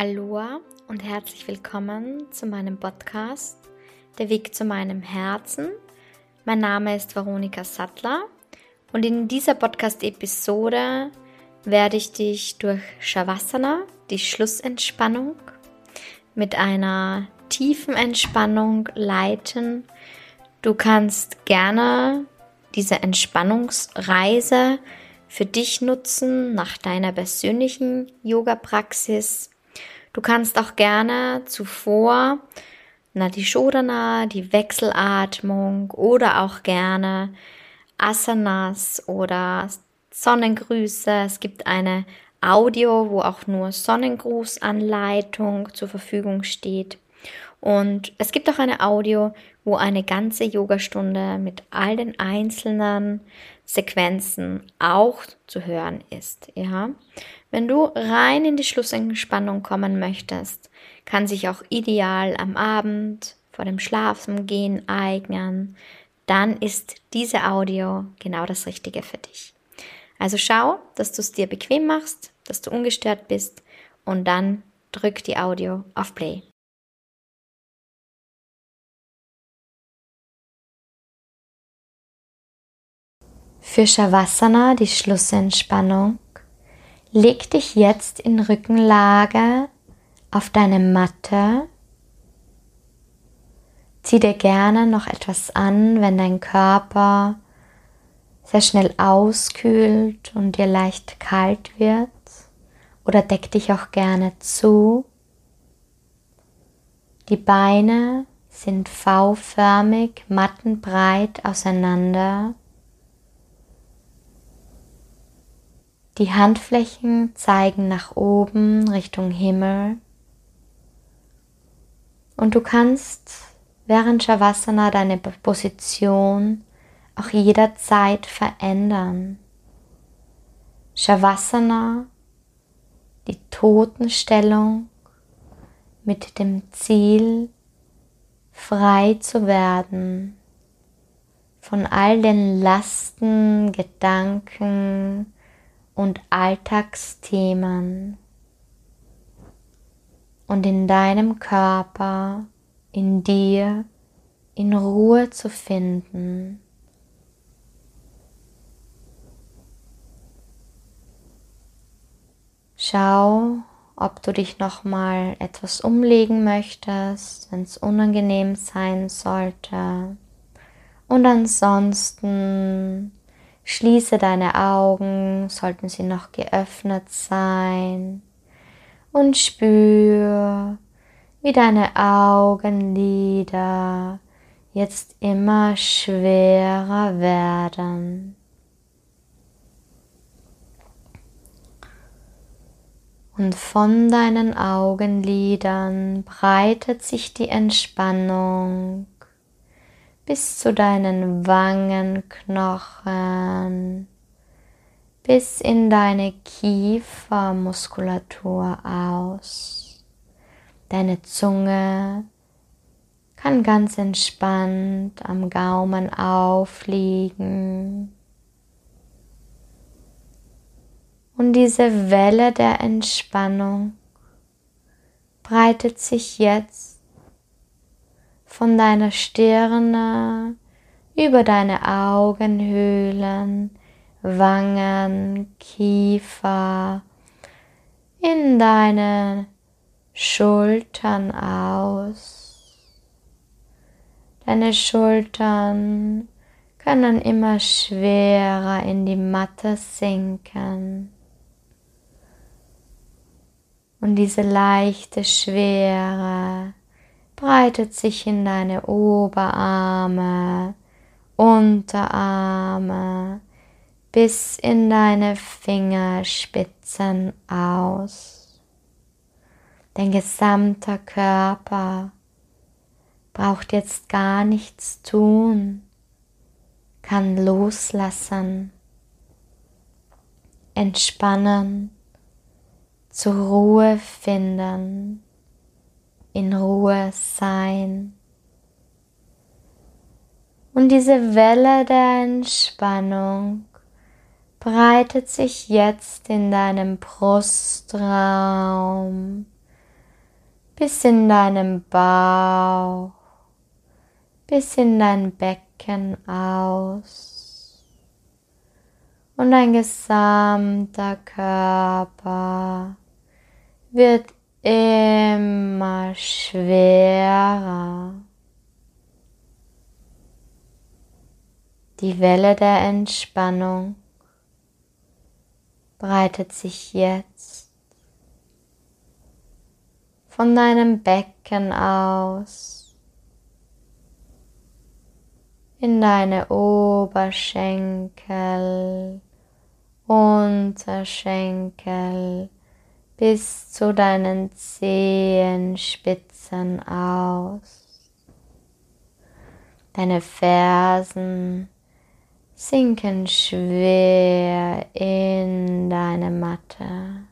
Aloha und herzlich willkommen zu meinem Podcast Der Weg zu meinem Herzen. Mein Name ist Veronika Sattler und in dieser Podcast-Episode werde ich dich durch Shavasana, die Schlussentspannung, mit einer tiefen Entspannung leiten. Du kannst gerne diese Entspannungsreise für dich nutzen nach deiner persönlichen Yoga-Praxis. Du kannst auch gerne zuvor na, die Shodana, die Wechselatmung oder auch gerne Asanas oder Sonnengrüße. Es gibt eine Audio, wo auch nur Sonnengrußanleitung zur Verfügung steht. Und es gibt auch eine Audio, wo eine ganze Yogastunde mit all den einzelnen Sequenzen auch zu hören ist. Ja, wenn du rein in die Schlussentspannung kommen möchtest, kann sich auch ideal am Abend vor dem Schlafengehen eignen. Dann ist diese Audio genau das Richtige für dich. Also schau, dass du es dir bequem machst, dass du ungestört bist und dann drück die Audio auf Play. Für Shavasana, die Schlussentspannung, leg dich jetzt in Rückenlage auf deine Matte. Zieh dir gerne noch etwas an, wenn dein Körper sehr schnell auskühlt und dir leicht kalt wird. Oder deck dich auch gerne zu. Die Beine sind V-förmig, mattenbreit auseinander. Die Handflächen zeigen nach oben Richtung Himmel. Und du kannst während Shavasana deine Position auch jederzeit verändern. Shavasana, die Totenstellung mit dem Ziel, frei zu werden von all den Lasten, Gedanken und Alltagsthemen und in deinem Körper, in dir, in Ruhe zu finden. Schau, ob du dich noch mal etwas umlegen möchtest, wenn es unangenehm sein sollte. Und ansonsten schließe deine Augen, sollten sie noch geöffnet sein, und spür, wie deine Augenlider jetzt immer schwerer werden. und von deinen Augenlidern breitet sich die Entspannung bis zu deinen Wangenknochen, bis in deine Kiefermuskulatur aus. Deine Zunge kann ganz entspannt am Gaumen aufliegen Und diese Welle der Entspannung breitet sich jetzt von deiner Stirne über deine Augenhöhlen, Wangen, Kiefer, in deine Schultern aus. Deine Schultern können immer schwerer in die Matte sinken. Und diese leichte Schwere breitet sich in deine Oberarme, Unterarme bis in deine Fingerspitzen aus. Dein gesamter Körper braucht jetzt gar nichts tun, kann loslassen, entspannen zur Ruhe finden, in Ruhe sein. Und diese Welle der Entspannung breitet sich jetzt in deinem Brustraum bis in deinem Bauch, bis in dein Becken aus und dein gesamter Körper wird immer schwerer. Die Welle der Entspannung breitet sich jetzt von deinem Becken aus in deine Oberschenkel, Unterschenkel bis zu deinen Zehenspitzen aus. Deine Fersen sinken schwer in deine Matte.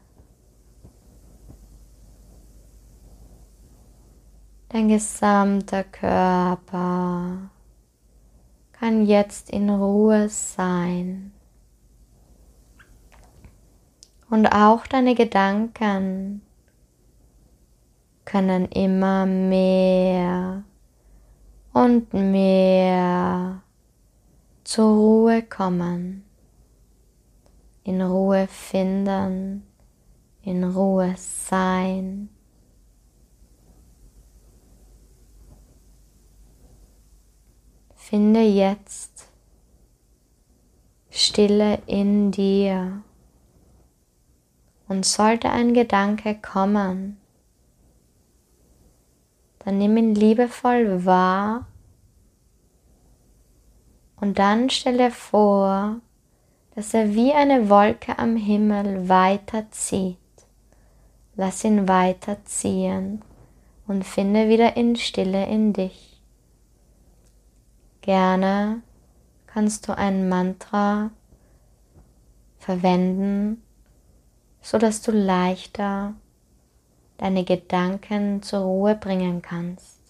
Dein gesamter Körper kann jetzt in Ruhe sein. Und auch deine Gedanken können immer mehr und mehr zur Ruhe kommen, in Ruhe finden, in Ruhe sein. Finde jetzt Stille in dir. Und sollte ein Gedanke kommen, dann nimm ihn liebevoll wahr und dann stell dir vor, dass er wie eine Wolke am Himmel weiterzieht. Lass ihn weiterziehen und finde wieder in Stille in dich. Gerne kannst du ein Mantra verwenden, so dass du leichter deine Gedanken zur Ruhe bringen kannst.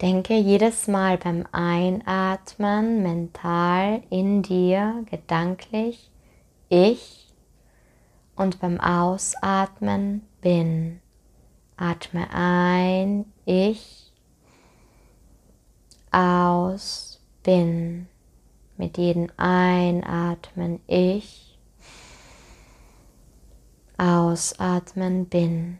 Denke jedes Mal beim Einatmen mental in dir, gedanklich, ich und beim Ausatmen bin. Atme ein, ich, aus, bin. Mit jedem Einatmen ich, ausatmen bin.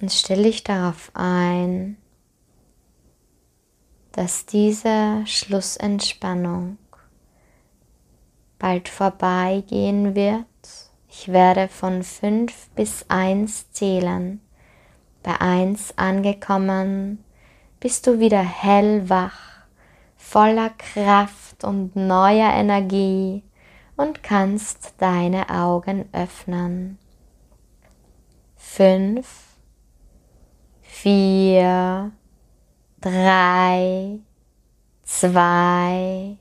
Und stell dich darauf ein, dass diese Schlussentspannung bald vorbeigehen wird. Ich werde von fünf bis eins zählen. Bei eins angekommen bist du wieder hellwach, voller Kraft und neuer Energie und kannst deine Augen öffnen. Fünf vier, drei, zwei,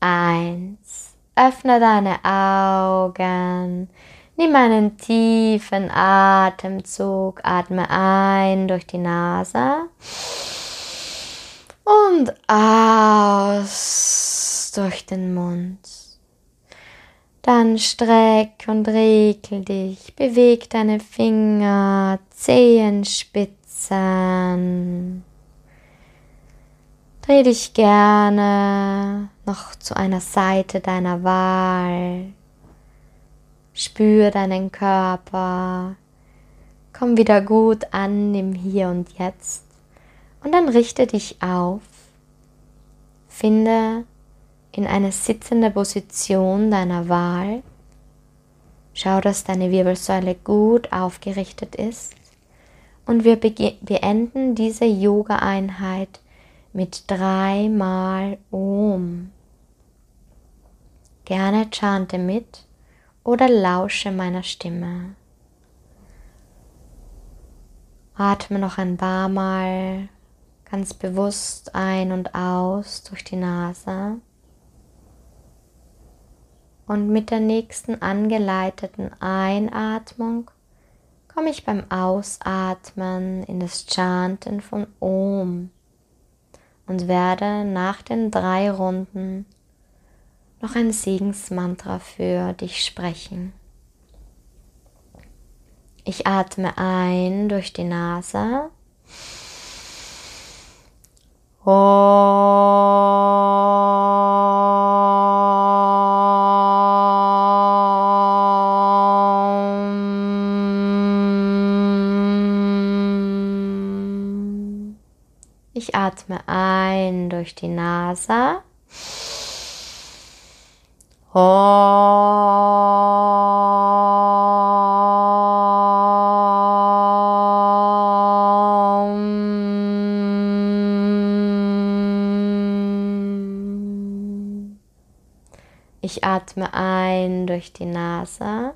eins. Öffne deine Augen. Nimm einen tiefen Atemzug. Atme ein durch die Nase und aus durch den Mund. Dann streck und regel dich, beweg deine Finger, Zehenspitzen. Dreh dich gerne noch zu einer Seite deiner Wahl. Spür deinen Körper. Komm wieder gut an im Hier und Jetzt. Und dann richte dich auf. Finde in eine sitzende Position deiner Wahl. Schau, dass deine Wirbelsäule gut aufgerichtet ist. Und wir beenden diese Yoga-Einheit mit dreimal Om. Gerne chante mit oder lausche meiner Stimme. Atme noch ein paar Mal ganz bewusst ein und aus durch die Nase. Und mit der nächsten angeleiteten Einatmung komme ich beim Ausatmen in das Chanten von Om und werde nach den drei Runden noch ein Segensmantra für dich sprechen. Ich atme ein durch die Nase. Ich atme ein durch die Nase. Ich atme ein durch die Nase.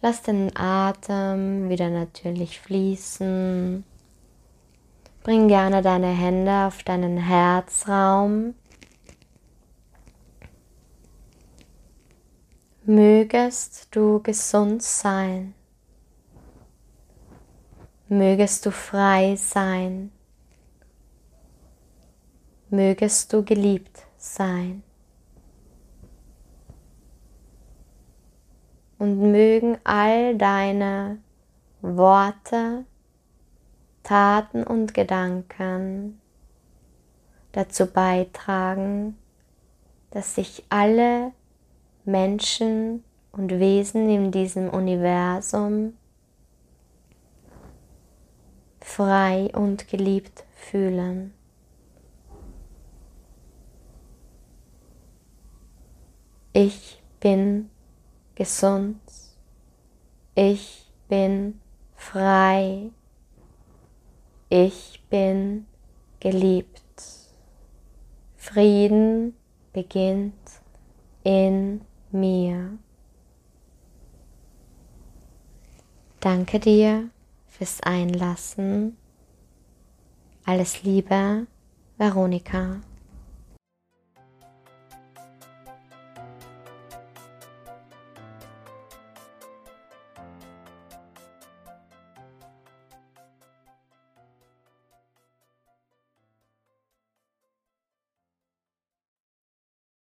Lass den Atem wieder natürlich fließen. Bring gerne deine Hände auf deinen Herzraum Mögest du gesund sein. Mögest du frei sein. Mögest du geliebt sein. Und mögen all deine Worte, Taten und Gedanken dazu beitragen, dass sich alle Menschen und Wesen in diesem Universum frei und geliebt fühlen. Ich bin gesund. Ich bin frei. Ich bin geliebt. Frieden beginnt in mir. Danke dir fürs Einlassen. Alles Liebe, Veronika.